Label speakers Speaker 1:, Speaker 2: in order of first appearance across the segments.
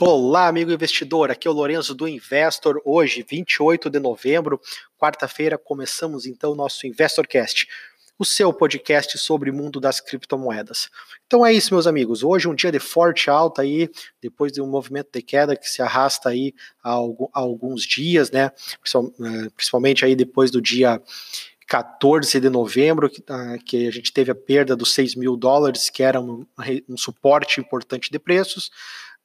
Speaker 1: Olá, amigo investidor. Aqui é o Lourenço do Investor. Hoje, 28 de novembro, quarta-feira, começamos então o nosso InvestorCast, o seu podcast sobre o mundo das criptomoedas. Então é isso, meus amigos. Hoje um dia de forte alta aí, depois de um movimento de queda que se arrasta aí há, alguns dias, né? Eh, principalmente aí depois do dia 14 de novembro, que, uh, que, a gente teve a perda dos 6 mil dólares, que era um, um suporte importante de preços.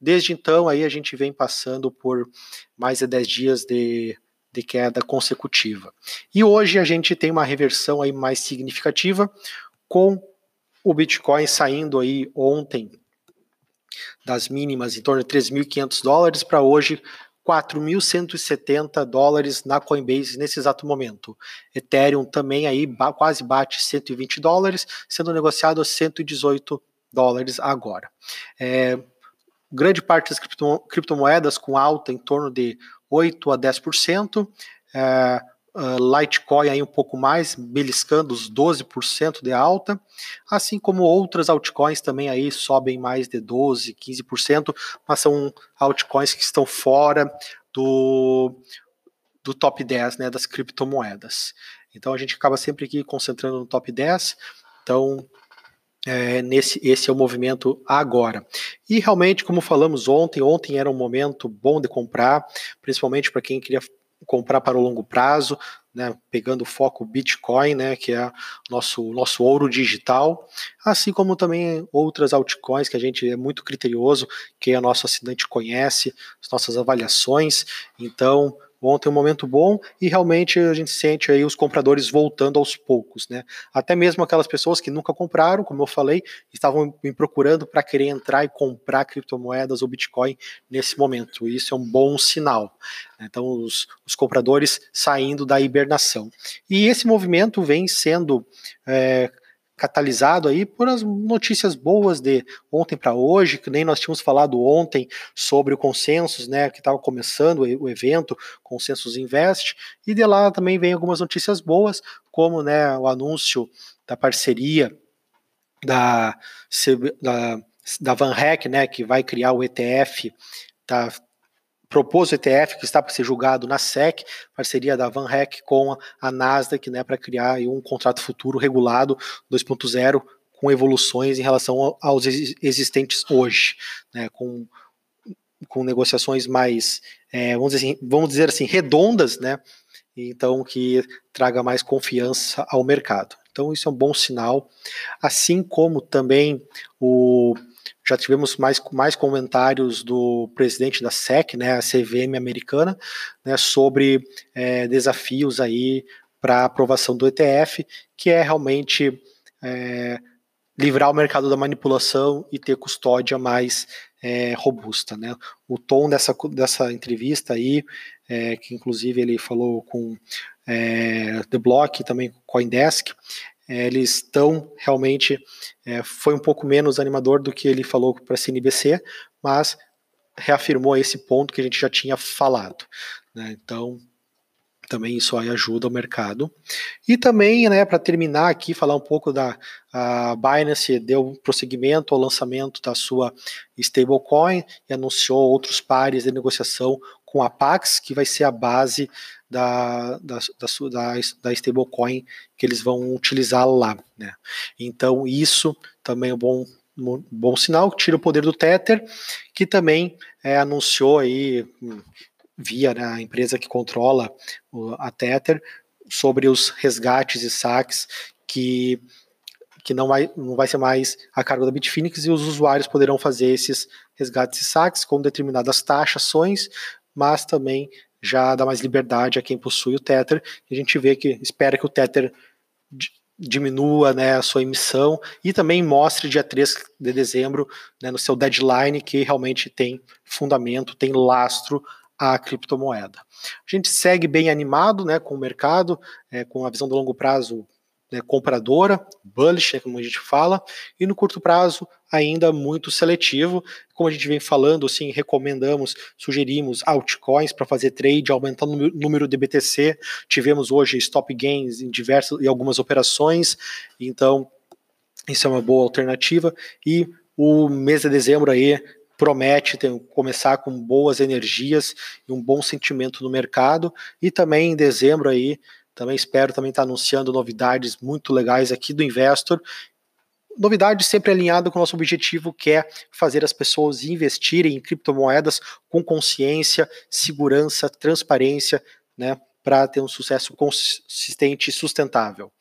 Speaker 1: Desde então, aí a gente vem passando por mais de 10 dias de, de queda consecutiva. E hoje a gente tem uma reversão aí mais significativa, com o Bitcoin saindo aí ontem das mínimas em torno de 3.500 dólares para hoje 4.170 dólares na Coinbase nesse exato momento. Ethereum também aí quase bate 120 dólares, sendo negociado a 118 dólares agora. É, grande parte das cripto, criptomoedas com alta em torno de 8 a 10%, é, uh, Litecoin aí um pouco mais, beliscando os 12% de alta, assim como outras altcoins também aí sobem mais de 12, 15%, mas são altcoins que estão fora do, do top 10 né, das criptomoedas. Então a gente acaba sempre aqui concentrando no top 10. Então é, nesse, esse é o movimento agora. E realmente, como falamos ontem, ontem era um momento bom de comprar, principalmente para quem queria comprar para o longo prazo, né, pegando o foco Bitcoin, né, que é nosso nosso ouro digital, assim como também outras altcoins que a gente é muito criterioso, que a nosso assinante conhece, as nossas avaliações. Então, Ontem um momento bom e realmente a gente sente aí os compradores voltando aos poucos, né? Até mesmo aquelas pessoas que nunca compraram, como eu falei, estavam me procurando para querer entrar e comprar criptomoedas ou Bitcoin nesse momento. Isso é um bom sinal. Então, os, os compradores saindo da hibernação. E esse movimento vem sendo é, catalisado aí por as notícias boas de ontem para hoje, que nem nós tínhamos falado ontem sobre o consensus, né, que estava começando o evento, Consensus Invest, e de lá também vem algumas notícias boas, como, né, o anúncio da parceria da, da, da Van Heck, né, que vai criar o ETF da propôs o ETF que está para ser julgado na SEC, parceria da Van Heck com a Nasdaq, né, para criar um contrato futuro regulado 2.0 com evoluções em relação aos existentes hoje, né, com, com negociações mais, é, vamos, dizer assim, vamos dizer assim, redondas, né, então que traga mais confiança ao mercado. Então isso é um bom sinal, assim como também o já tivemos mais, mais comentários do presidente da SEC, né, a CVM americana, né, sobre é, desafios aí para aprovação do ETF, que é realmente é, livrar o mercado da manipulação e ter custódia mais é, robusta. Né? O tom dessa, dessa entrevista aí, é, que inclusive ele falou com é, The Block também com Coindesk, é, eles estão realmente. É, foi um pouco menos animador do que ele falou para a CNBC, mas reafirmou esse ponto que a gente já tinha falado. Né? Então, também isso aí ajuda o mercado. E também, né, para terminar aqui, falar um pouco da a Binance deu prosseguimento ao lançamento da sua stablecoin e anunciou outros pares de negociação com a Pax, que vai ser a base da, da, da, da stablecoin que eles vão utilizar lá. Né? Então, isso também é um bom, um bom sinal, tira o poder do Tether, que também é, anunciou aí, via né, a empresa que controla a Tether, sobre os resgates e saques que que não vai, não vai ser mais a cargo da Bitfinex e os usuários poderão fazer esses resgates e saques com determinadas taxações, mas também já dá mais liberdade a quem possui o Tether. A gente vê que espera que o Tether diminua né, a sua emissão e também mostre dia 3 de dezembro, né, no seu deadline, que realmente tem fundamento, tem lastro a criptomoeda. A gente segue bem animado né, com o mercado, é, com a visão do longo prazo né, compradora, bullish, né, como a gente fala, e no curto prazo ainda muito seletivo. Como a gente vem falando, assim, recomendamos, sugerimos altcoins para fazer trade, aumentando o número de BTC. Tivemos hoje stop gains em diversas e algumas operações, então isso é uma boa alternativa. E o mês de dezembro aí promete ter, começar com boas energias e um bom sentimento no mercado. E também em dezembro aí, também espero também estar anunciando novidades muito legais aqui do Investor. Novidade sempre alinhada com o nosso objetivo, que é fazer as pessoas investirem em criptomoedas com consciência, segurança, transparência, né, para ter um sucesso consistente e sustentável.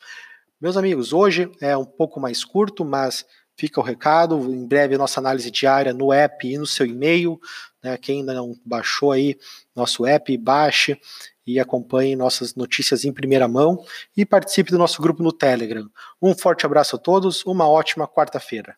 Speaker 1: Meus amigos, hoje é um pouco mais curto, mas fica o recado. Em breve, nossa análise diária no app e no seu e-mail. Né? Quem ainda não baixou aí nosso app, baixe e acompanhe nossas notícias em primeira mão e participe do nosso grupo no Telegram. Um forte abraço a todos, uma ótima quarta-feira.